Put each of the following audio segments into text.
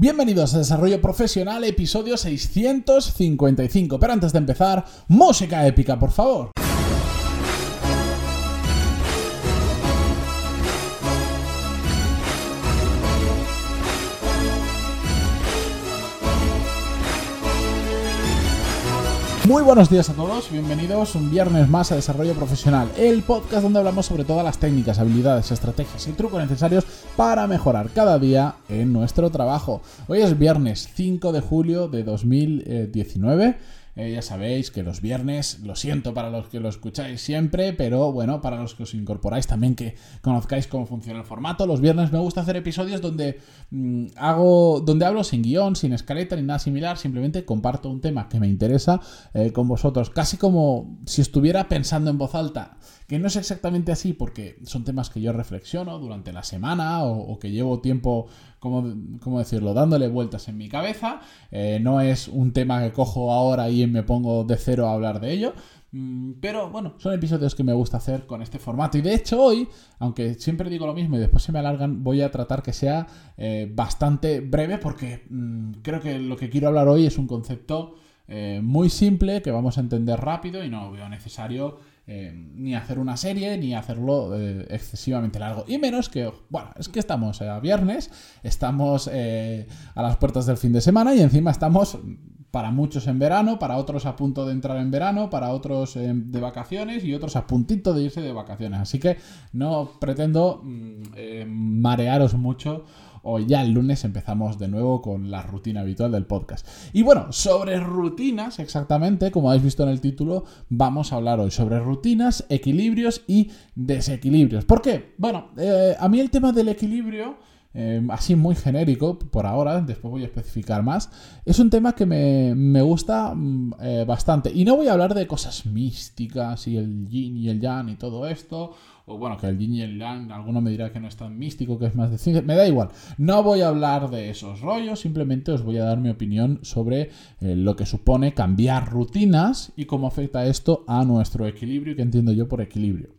Bienvenidos a Desarrollo Profesional, episodio 655. Pero antes de empezar, música épica, por favor. Muy buenos días a todos, bienvenidos un viernes más a Desarrollo Profesional, el podcast donde hablamos sobre todas las técnicas, habilidades, estrategias y trucos necesarios para mejorar cada día en nuestro trabajo. Hoy es viernes 5 de julio de 2019. Eh, ya sabéis que los viernes, lo siento para los que lo escucháis siempre, pero bueno, para los que os incorporáis también que conozcáis cómo funciona el formato. Los viernes me gusta hacer episodios donde mm, hago, donde hablo sin guion, sin escaleta ni nada similar, simplemente comparto un tema que me interesa eh, con vosotros, casi como si estuviera pensando en voz alta que no es exactamente así porque son temas que yo reflexiono durante la semana o, que llevo tiempo, ¿cómo, decirlo?, dándole vueltas en mi cabeza. Eh, no es un tema que cojo ahora y me pongo de cero a hablar de ello. Mm, pero bueno, son episodios que me gusta hacer con este formato. Y de hecho hoy, aunque siempre digo lo mismo y después se me alargan, voy a tratar que sea eh, bastante breve porque mm, creo que lo que quiero hablar hoy es un concepto eh, muy simple que vamos a entender rápido y no veo necesario eh, ni hacer una serie, ni hacerlo eh, excesivamente largo. Y menos que, bueno, es que estamos a viernes, estamos eh, a las puertas del fin de semana y encima estamos para muchos en verano, para otros a punto de entrar en verano, para otros de vacaciones y otros a puntito de irse de vacaciones. Así que no pretendo mm, marearos mucho Hoy ya el lunes empezamos de nuevo con la rutina habitual del podcast. Y bueno, sobre rutinas, exactamente, como habéis visto en el título, vamos a hablar hoy sobre rutinas, equilibrios y desequilibrios. ¿Por qué? Bueno, eh, a mí el tema del equilibrio... Eh, así muy genérico por ahora, después voy a especificar más, es un tema que me, gusta mm, eh, bastante. Y no voy a hablar de cosas místicas y el yin y el yang y todo esto, o bueno, que el yin y el yang, alguno me dirá que no es tan místico, que es más de ciencia, me da igual. No voy a hablar de esos rollos, simplemente os voy a dar mi opinión sobre eh, lo que supone cambiar rutinas y cómo afecta esto a nuestro equilibrio, que entiendo yo por equilibrio.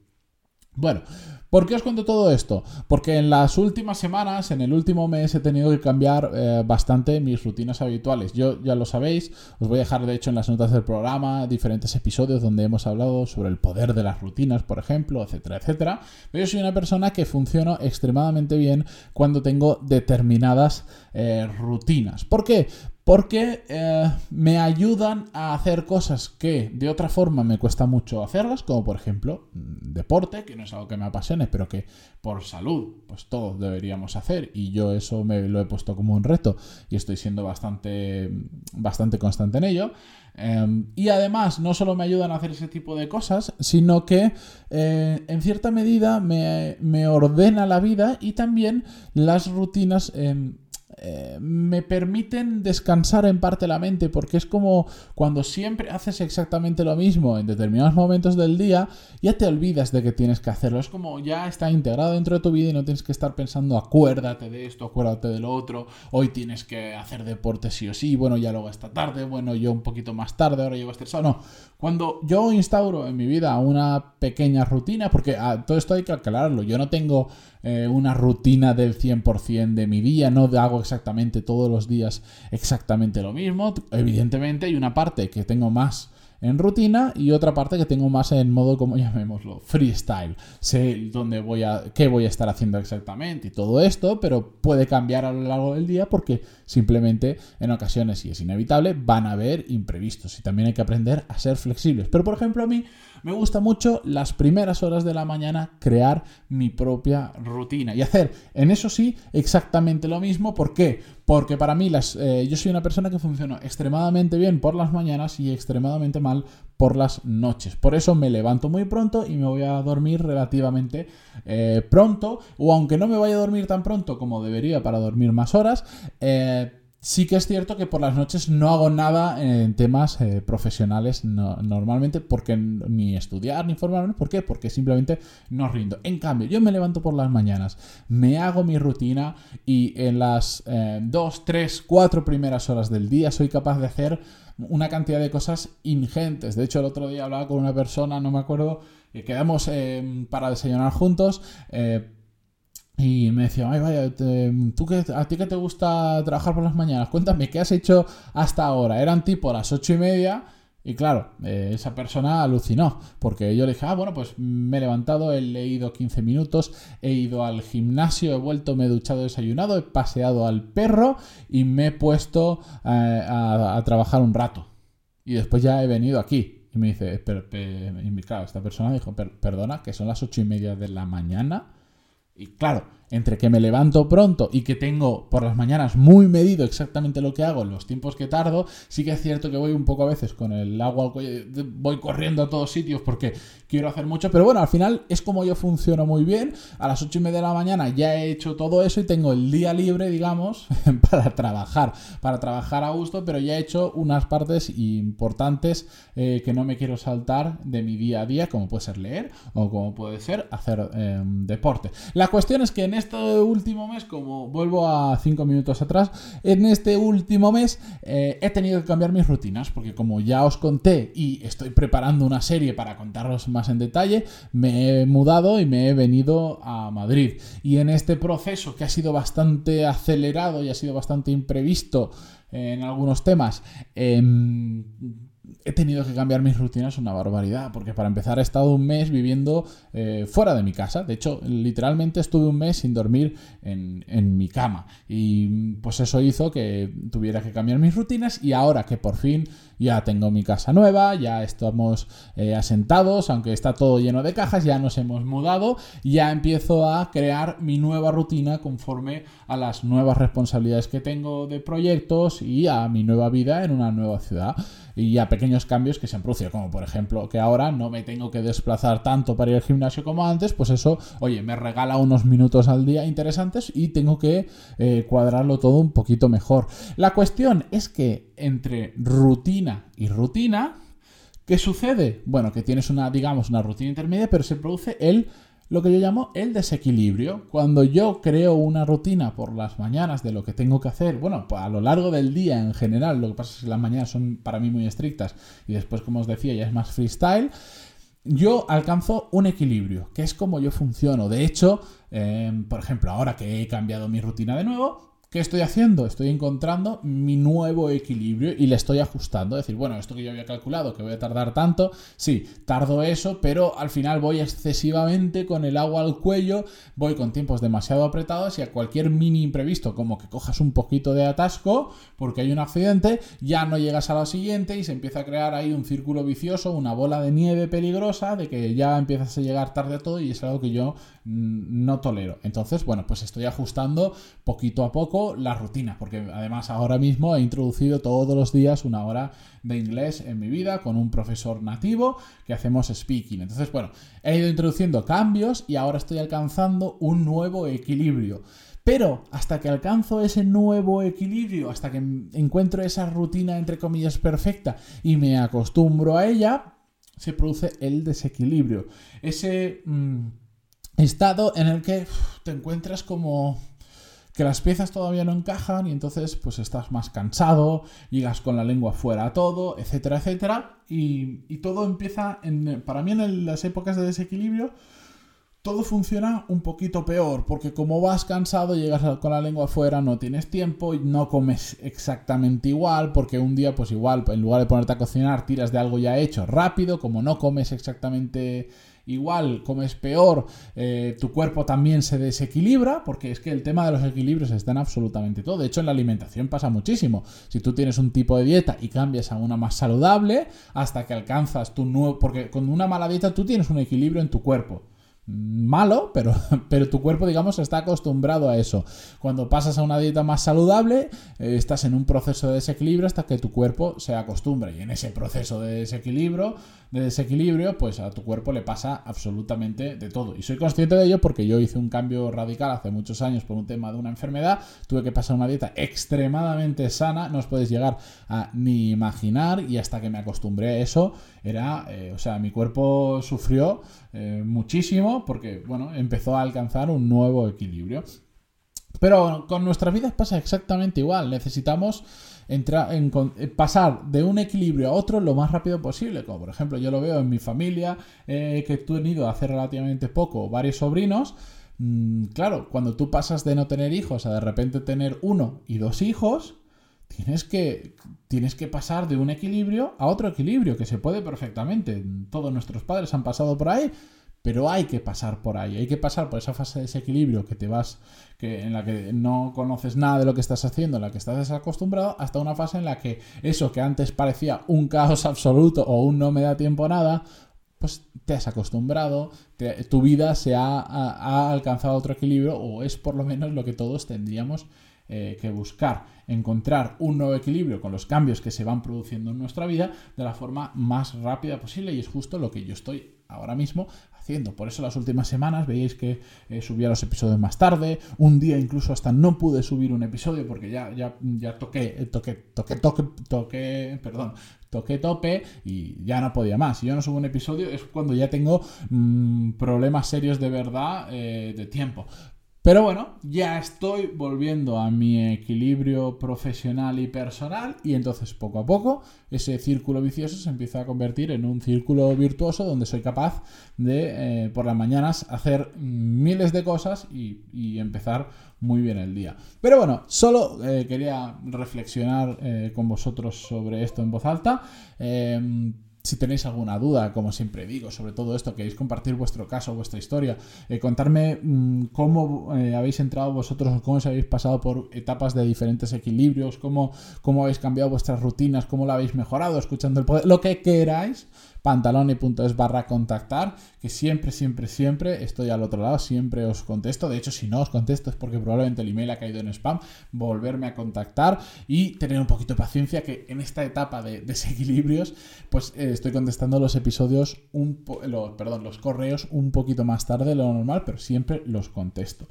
Bueno, ¿Por qué os cuento todo esto? Porque en las últimas semanas, en el último mes, he tenido que cambiar eh, bastante mis rutinas habituales. Yo ya lo sabéis, os voy a dejar de hecho en las notas del programa diferentes episodios donde hemos hablado sobre el poder de las rutinas, por ejemplo, etcétera, etcétera. Pero yo soy una persona que funciona extremadamente bien cuando tengo determinadas eh, rutinas. ¿Por qué? Porque eh, me ayudan a hacer cosas que de otra forma me cuesta mucho hacerlas, como por ejemplo mm, deporte, que no es algo que me apasione, pero que por salud, pues todos deberíamos hacer y yo eso me lo he puesto como un reto y estoy siendo bastante, bastante constante en ello. Em, y además no solo me ayudan a hacer ese tipo de cosas, sino que eh, en cierta medida me, me, ordena la vida y también las rutinas... Em, eh, me permiten descansar en parte la mente, porque es como cuando siempre haces exactamente lo mismo en determinados momentos del día, ya te olvidas de que tienes que hacerlo. Es como ya está integrado dentro de tu vida y no tienes que estar pensando, acuérdate de esto, acuérdate de lo otro, hoy tienes que hacer deporte sí o sí, bueno, ya luego esta tarde, bueno, yo un poquito más tarde, ahora llego estresado. No, cuando yo instauro en mi vida una pequeña rutina, porque ah, todo esto hay que aclararlo, yo no tengo eh, una rutina del 100% de mi día, no hago exactamente todos los días exactamente lo mismo. Evidentemente hay una parte que tengo más en rutina y otra parte que tengo más en modo, como llamémoslo, freestyle. Sé dónde voy a, qué voy a estar haciendo exactamente y todo esto, pero puede cambiar a lo largo del día porque simplemente en ocasiones, y es inevitable, van a haber imprevistos y también hay que aprender a ser flexibles. Pero por ejemplo a mí me gusta mucho las primeras horas de la mañana crear mi propia rutina y hacer en eso sí exactamente lo mismo. ¿Por qué? Porque para mí las, eh, yo soy una persona que funciona extremadamente bien por las mañanas y extremadamente mal por las noches. Por eso me levanto muy pronto y me voy a dormir relativamente eh, pronto. O aunque no me vaya a dormir tan pronto como debería para dormir más horas, eh, Sí que es cierto que por las noches no hago nada en temas eh, profesionales normalmente, porque ni estudiar ni formarme. ¿Por qué? Porque simplemente no rindo. En cambio, yo me levanto por las mañanas, me hago mi rutina y en las eh, dos, tres, cuatro primeras horas del día soy capaz de hacer una cantidad de cosas ingentes. De hecho, el otro día hablaba con una persona, no me acuerdo, que quedamos eh, para desayunar juntos Y me decía, ay, vaya, ¿tú que, ¿a ti que te gusta trabajar por las mañanas? Cuéntame, ¿qué has hecho hasta ahora? Eran tipo las ocho y media y claro, eh, esa persona alucinó, porque yo le dije, ah, bueno, pues me he levantado, he leído 15 minutos, he ido al gimnasio, he vuelto, me he duchado, desayunado, he paseado al perro y me he puesto eh, a, trabajar un rato. Y después ya he venido aquí. Y me dice, pero, y claro, esta persona dijo, perdona, que son las ocho y media de la mañana. Y claro, entre que me levanto pronto y que tengo por las mañanas muy medido exactamente lo que hago los tiempos que tardo, sí que es cierto que voy un poco a veces con el agua voy corriendo a todos sitios porque quiero hacer mucho, pero bueno, al final es como yo funciono muy bien. A las ocho y media de la mañana ya he hecho todo eso y tengo el día libre, digamos, para trabajar, para trabajar a gusto, pero ya he hecho unas partes importantes eh, que no me quiero saltar de mi día a día, como puede ser leer o como puede ser hacer em, deporte. La cuestión es que en este último mes, como vuelvo a cinco minutos atrás, en este último mes eh, he tenido que cambiar mis rutinas, porque como ya os conté y estoy preparando una serie para contaros más en detalle, me he mudado y me he venido a Madrid. Y en este proceso que ha sido bastante acelerado y ha sido bastante imprevisto en algunos temas, eh, he tenido que cambiar mis rutinas una barbaridad, porque para empezar he estado un mes viviendo eh, fuera de mi casa. De hecho, literalmente estuve un mes sin dormir en, en, mi cama. Y pues eso hizo que tuviera que cambiar mis rutinas y ahora que por fin ya tengo mi casa nueva, ya estamos eh, asentados, aunque está todo lleno de cajas, ya nos hemos mudado, ya empiezo a crear mi nueva rutina conforme a las nuevas responsabilidades que tengo de proyectos y a mi nueva vida en una nueva ciudad y a pequeños cambios que se han producido, como por ejemplo que ahora no me tengo que desplazar tanto para ir al gimnasio como antes, pues eso, oye, me regala unos minutos al día interesantes y tengo que eh, cuadrarlo todo un poquito mejor. La cuestión es que entre rutina y rutina, ¿qué sucede? Bueno, que tienes una, digamos, una rutina intermedia, pero se produce el lo que yo llamo el desequilibrio. Cuando yo creo una rutina por las mañanas de lo que tengo que hacer, bueno, a lo largo del día en general, lo que pasa es que las mañanas son para mí muy estrictas y después, como os decía, ya es más freestyle. Yo alcanzo un equilibrio, que es como yo funciono. De hecho, eh, por ejemplo, ahora que he cambiado mi rutina de nuevo, ¿Qué estoy haciendo? Estoy encontrando mi nuevo equilibrio y le estoy ajustando. Es decir, bueno, esto que yo había calculado, que voy a tardar tanto, sí, tardo eso, pero al final voy excesivamente con el agua al cuello, voy con tiempos demasiado apretados y a cualquier mini imprevisto, como que cojas un poquito de atasco porque hay un accidente, ya no llegas a la siguiente y se empieza a crear ahí un círculo vicioso, una bola de nieve peligrosa, de que ya empiezas a llegar tarde a todo y es algo que yo mm, no tolero. Entonces, bueno, pues estoy ajustando poquito a poco la rutina, porque además ahora mismo he introducido todos los días una hora de inglés en mi vida con un profesor nativo que hacemos speaking. Entonces, bueno, he ido introduciendo cambios y ahora estoy alcanzando un nuevo equilibrio. Pero hasta que alcanzo ese nuevo equilibrio, hasta que encuentro esa rutina entre comillas perfecta y me acostumbro a ella, se produce el desequilibrio. Ese mm, estado en el que te encuentras como que las piezas todavía no encajan y entonces pues estás más cansado, llegas con la lengua fuera a todo, etcétera, etcétera. Y, todo empieza, en, para mí en las épocas de desequilibrio, todo funciona un poquito peor, porque como vas cansado, llegas con la lengua afuera, no tienes tiempo no comes exactamente igual, porque un día pues igual, en lugar de ponerte a cocinar, tiras de algo ya hecho rápido, como no comes exactamente igual comes peor, eh, tu cuerpo también se desequilibra, porque es que el tema de los equilibrios está en absolutamente todo. De hecho, en la alimentación pasa muchísimo. Si tú tienes un tipo de dieta y cambias a una más saludable, hasta que alcanzas tu nuevo... Porque con una mala dieta tú tienes un equilibrio en tu cuerpo malo, pero, pero tu cuerpo, digamos, está acostumbrado a eso. Cuando pasas a una dieta más saludable, eh, estás en un proceso de desequilibrio hasta que tu cuerpo se acostumbra. Y en ese proceso de desequilibrio, de desequilibrio, pues a tu cuerpo le pasa absolutamente de todo. Y soy consciente de ello porque yo hice un cambio radical hace muchos años por un tema de una enfermedad. Tuve que pasar una dieta extremadamente sana, no os podéis llegar a ni imaginar. Y hasta que me acostumbré a eso, era, eh, o sea, mi cuerpo sufrió eh, muchísimo porque, bueno, empezó a alcanzar un nuevo equilibrio. Pero con nuestras vidas pasa exactamente igual. Necesitamos entrar en, eh, pasar de un equilibrio a otro lo más rápido posible. Como por ejemplo yo lo veo en mi familia, que he tenido hace relativamente poco varios sobrinos mm, claro, cuando tú pasas de no tener hijos a de repente tener uno y dos hijos, tienes que, tienes que pasar de un equilibrio a otro equilibrio, que se puede perfectamente. Todos nuestros padres han pasado por ahí, pero hay que pasar por ahí, hay que pasar por esa fase de desequilibrio que te vas, que, en la que no conoces nada de lo que estás haciendo, en la que estás desacostumbrado, hasta una fase en la que eso que antes parecía un caos absoluto o un no me da tiempo a nada, pues te has acostumbrado, tu vida se ha, ha, alcanzado otro equilibrio o es por lo menos lo que todos tendríamos eh, que buscar encontrar un nuevo equilibrio con los cambios que se van produciendo en nuestra vida de la forma más rápida posible y es justo lo que yo estoy ahora mismo Por eso las últimas semanas veis que eh, subía los episodios más tarde, un día incluso hasta no pude subir un episodio porque ya, ya, ya toqué, eh, toqué, toqué, toqué, toqué, perdón, toqué tope y ya no podía más. Si yo no subo un episodio es cuando ya tengo mmm, problemas serios de verdad eh, de tiempo. Pero bueno, ya estoy volviendo a mi equilibrio profesional y personal y entonces poco a poco ese círculo vicioso se empieza a convertir en un círculo virtuoso donde soy capaz de eh, por las mañanas hacer miles de cosas y, empezar muy bien el día. Pero bueno, solo eh, quería reflexionar eh, con vosotros sobre esto en voz alta. Si tenéis alguna duda, como siempre digo, sobre todo esto, queréis compartir vuestro caso, vuestra historia, eh, contarme mmm, cómo eh, habéis entrado vosotros, cómo os habéis pasado por etapas de diferentes equilibrios, cómo, cómo habéis cambiado vuestras rutinas, cómo lo habéis mejorado, escuchando el poder, lo que queráis pantaloni.es barra contactar, que siempre, siempre, siempre estoy al otro lado, siempre os contesto. De hecho, si no os contesto es porque probablemente el email ha caído en spam. Volverme a contactar y tener un poquito de paciencia que en esta etapa de desequilibrios, pues eh, estoy contestando los episodios, un perdón, los correos un poquito más tarde de lo normal, pero siempre los contesto.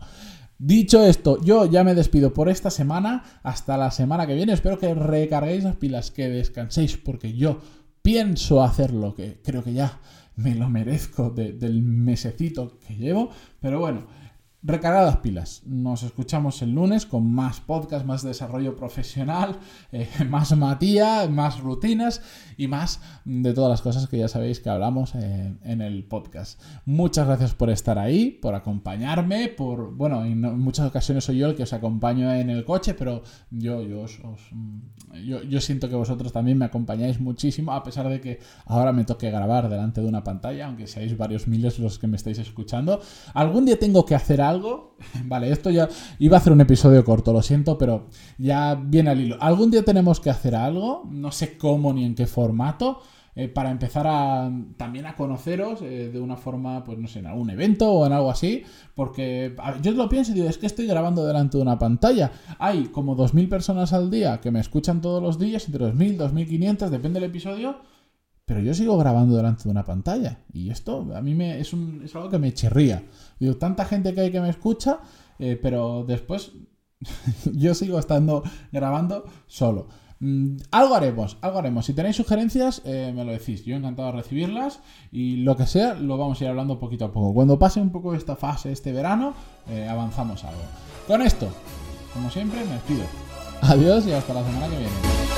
Dicho esto, yo ya me despido por esta semana. Hasta la semana que viene. Espero que recarguéis las pilas, que descanséis, porque yo pienso hacerlo, que creo que ya me lo merezco del mesecito que llevo, pero bueno, Recargadas pilas. Nos escuchamos el lunes con más podcast, más desarrollo profesional, eh, más Matías, más rutinas y más de todas las cosas que ya sabéis que hablamos eh, en el podcast. Muchas gracias por estar ahí, por acompañarme, por, bueno, en muchas ocasiones soy yo el que os acompaño en el coche, pero yo, yo, yo, yo siento que vosotros también me acompañáis muchísimo, a pesar de que ahora me toque grabar delante de una pantalla, aunque seáis varios miles los que me estáis escuchando. Algún día tengo que hacer algo. Vale, esto ya iba a hacer un episodio corto, lo siento, pero ya viene al hilo. Algún día tenemos que hacer algo, no sé cómo ni en qué formato. Eh, para empezar a también a conoceros eh, de una forma, pues no sé, en algún evento o en algo así, porque yo lo pienso y digo, es que estoy grabando delante de una pantalla. Hay como 2.000 personas al día que me escuchan todos los días, entre 2.000, 2.500, depende del episodio, pero yo sigo grabando delante de una pantalla. Y esto a mí me, es, algo que me chirría. Digo, tanta gente que hay que me escucha, eh, pero después yo sigo estando grabando solo. Mm, algo haremos, algo haremos. Si tenéis sugerencias, eh, me lo decís. Yo encantado de recibirlas y lo que sea, lo vamos a ir hablando poquito a poco. Cuando pase un poco esta fase, este verano, eh, avanzamos algo. Con esto, como siempre, me despido. Adiós y hasta la semana que viene.